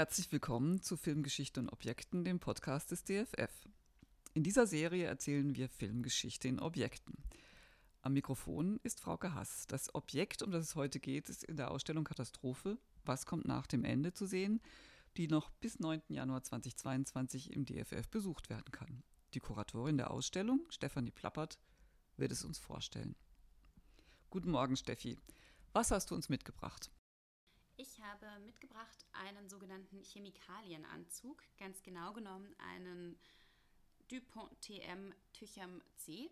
Herzlich willkommen zu Filmgeschichte und Objekten, dem Podcast des DFF. In dieser Serie erzählen wir Filmgeschichte in Objekten. Am Mikrofon ist Frauke Hass. Das Objekt, um das es heute geht, ist in der Ausstellung Katastrophe. Was kommt nach dem Ende zu sehen, die noch bis 9. Januar 2022 im DFF besucht werden kann. Die Kuratorin der Ausstellung, Stefanie Plappert, wird es uns vorstellen. Guten Morgen, Steffi. Was hast du uns mitgebracht? Ich habe mitgebracht einen sogenannten Chemikalienanzug, ganz genau genommen einen Dupont TM Tücham C.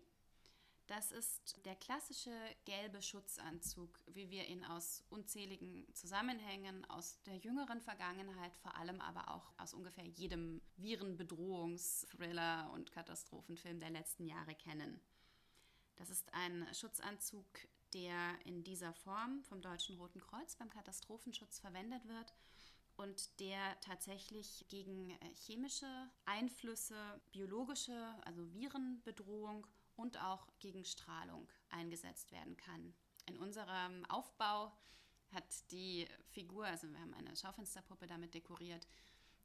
Das ist der klassische gelbe Schutzanzug, wie wir ihn aus unzähligen Zusammenhängen aus der jüngeren Vergangenheit, vor allem aber auch aus ungefähr jedem Virenbedrohungs-, Thriller- und Katastrophenfilm der letzten Jahre kennen. Das ist ein Schutzanzug, der in dieser Form vom Deutschen Roten Kreuz beim Katastrophenschutz verwendet wird und der tatsächlich gegen äh, chemische Einflüsse, biologische, also Virenbedrohung und auch gegen Strahlung eingesetzt werden kann. In unserem Aufbau hat die Figur, also wir haben eine Schaufensterpuppe damit dekoriert,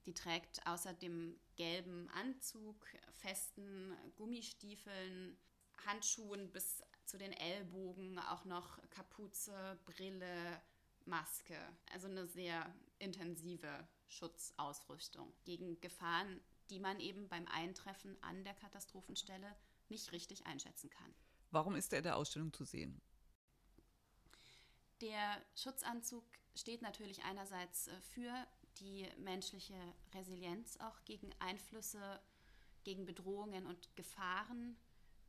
die trägt außer dem gelben Anzug, festen Gummistiefeln, Handschuhen bis zu den Ellbogen, auch noch Kapuze, Brille, Maske. Also eine sehr intensive Schutzausrüstung gegen Gefahren, die man eben beim Eintreffen an der Katastrophenstelle nicht richtig einschätzen kann. Warum ist er in der Ausstellung zu sehen? Der Schutzanzug steht natürlich einerseits äh, für die menschliche Resilienz auch gegen Einflüsse, gegen Bedrohungen und Gefahren,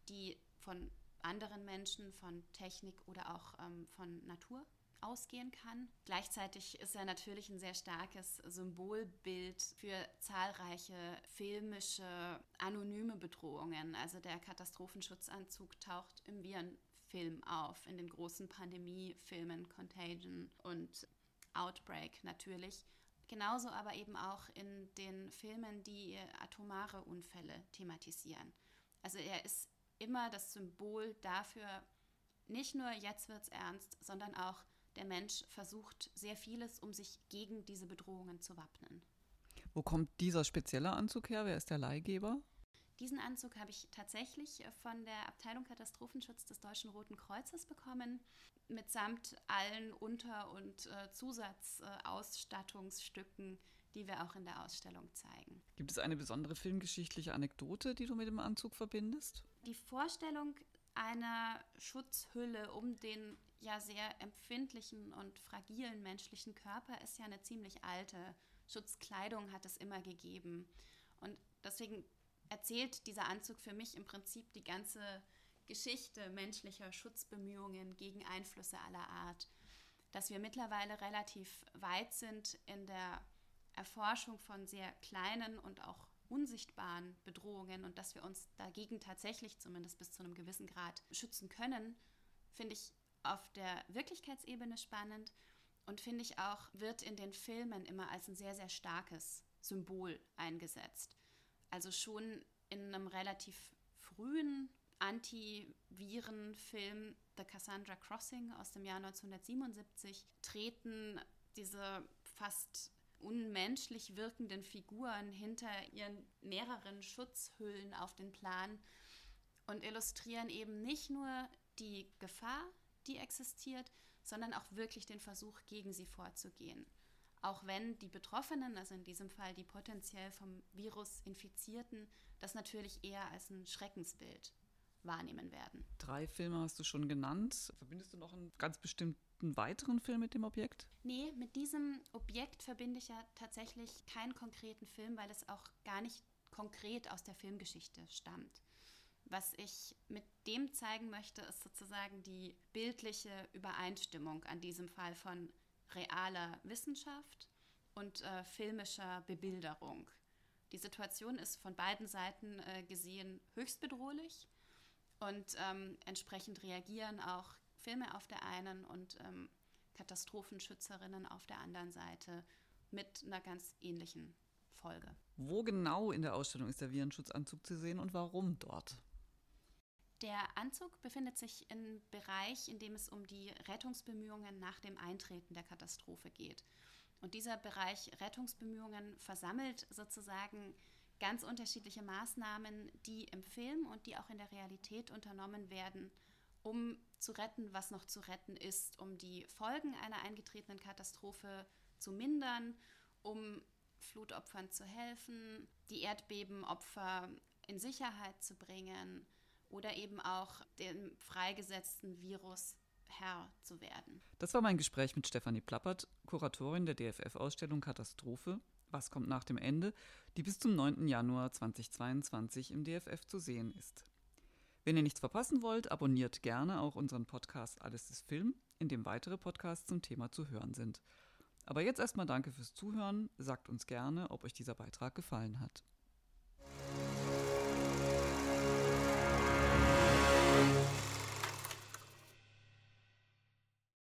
die von anderen Menschen, von Technik oder auch ähm, von Natur ausgehen kann. Gleichzeitig ist er natürlich ein sehr starkes Symbolbild für zahlreiche filmische, anonyme Bedrohungen. Also der Katastrophenschutzanzug taucht im Virenfilm auf, in den großen Pandemiefilmen Contagion und Outbreak natürlich. Genauso aber eben auch in den Filmen, die atomare Unfälle thematisieren. Also er ist immer das Symbol dafür, nicht nur jetzt wird es ernst, sondern auch der Mensch versucht sehr vieles, um sich gegen diese Bedrohungen zu wappnen. Wo kommt dieser spezielle Anzug her? Wer ist der Leihgeber? Diesen Anzug habe ich tatsächlich von der Abteilung Katastrophenschutz des Deutschen Roten Kreuzes bekommen, mitsamt allen Unter- und äh, Zusatzausstattungsstücken, die wir auch in der Ausstellung zeigen. Gibt es eine besondere filmgeschichtliche Anekdote, die du mit dem Anzug verbindest? Die Vorstellung einer Schutzhülle um den ja sehr empfindlichen und fragilen menschlichen Körper ist ja eine ziemlich alte. Schutzkleidung hat es immer gegeben. Und deswegen erzählt dieser Anzug für mich im Prinzip die ganze Geschichte menschlicher Schutzbemühungen gegen Einflüsse aller Art. Dass wir mittlerweile relativ weit sind in der Erforschung von sehr kleinen und auch unsichtbaren Bedrohungen und dass wir uns dagegen tatsächlich zumindest bis zu einem gewissen Grad schützen können, finde ich auf der Wirklichkeitsebene spannend und finde ich auch, wird in den Filmen immer als ein sehr, sehr starkes Symbol eingesetzt. Also schon in einem relativ frühen Antivirenfilm The Cassandra Crossing aus dem Jahr 1977 treten diese fast unmenschlich wirkenden Figuren hinter ihren mehreren Schutzhüllen auf den Plan und illustrieren eben nicht nur die Gefahr, die existiert, sondern auch wirklich den Versuch, gegen sie vorzugehen. Auch wenn die Betroffenen, also in diesem Fall die potenziell vom Virus Infizierten, das natürlich eher als ein Schreckensbild wahrnehmen werden. Drei Filme hast du schon genannt. Verbindest du noch einen ganz bestimmten weiteren Film mit dem Objekt? Nee, mit diesem Objekt verbinde ich ja tatsächlich keinen konkreten Film, weil es auch gar nicht konkret aus der Filmgeschichte stammt. Was ich mit dem zeigen möchte, ist sozusagen die bildliche Übereinstimmung an diesem Fall von realer Wissenschaft und äh, filmischer Bebilderung. Die Situation ist von beiden Seiten äh, gesehen höchst bedrohlich und ähm, entsprechend reagieren auch Filme auf der einen und ähm, Katastrophenschützerinnen auf der anderen Seite mit einer ganz ähnlichen Folge. Wo genau in der Ausstellung ist der Virenschutzanzug zu sehen und warum dort? Der Anzug befindet sich im Bereich, in dem es um die Rettungsbemühungen nach dem Eintreten der Katastrophe geht. Und dieser Bereich Rettungsbemühungen versammelt sozusagen ganz unterschiedliche Maßnahmen, die im Film und die auch in der Realität unternommen werden, um zu retten, was noch zu retten ist, um die Folgen einer eingetretenen Katastrophe zu mindern, um Flutopfern zu helfen, die Erdbebenopfer in Sicherheit zu bringen oder eben auch dem freigesetzten Virus Herr zu werden. Das war mein Gespräch mit Stefanie Plappert, Kuratorin der DFF-Ausstellung Katastrophe. Was kommt nach dem Ende, die bis zum 9. Januar 2022 im DFF zu sehen ist. Wenn ihr nichts verpassen wollt, abonniert gerne auch unseren Podcast Alles ist Film, in dem weitere Podcasts zum Thema zu hören sind. Aber jetzt erstmal danke fürs Zuhören, sagt uns gerne, ob euch dieser Beitrag gefallen hat.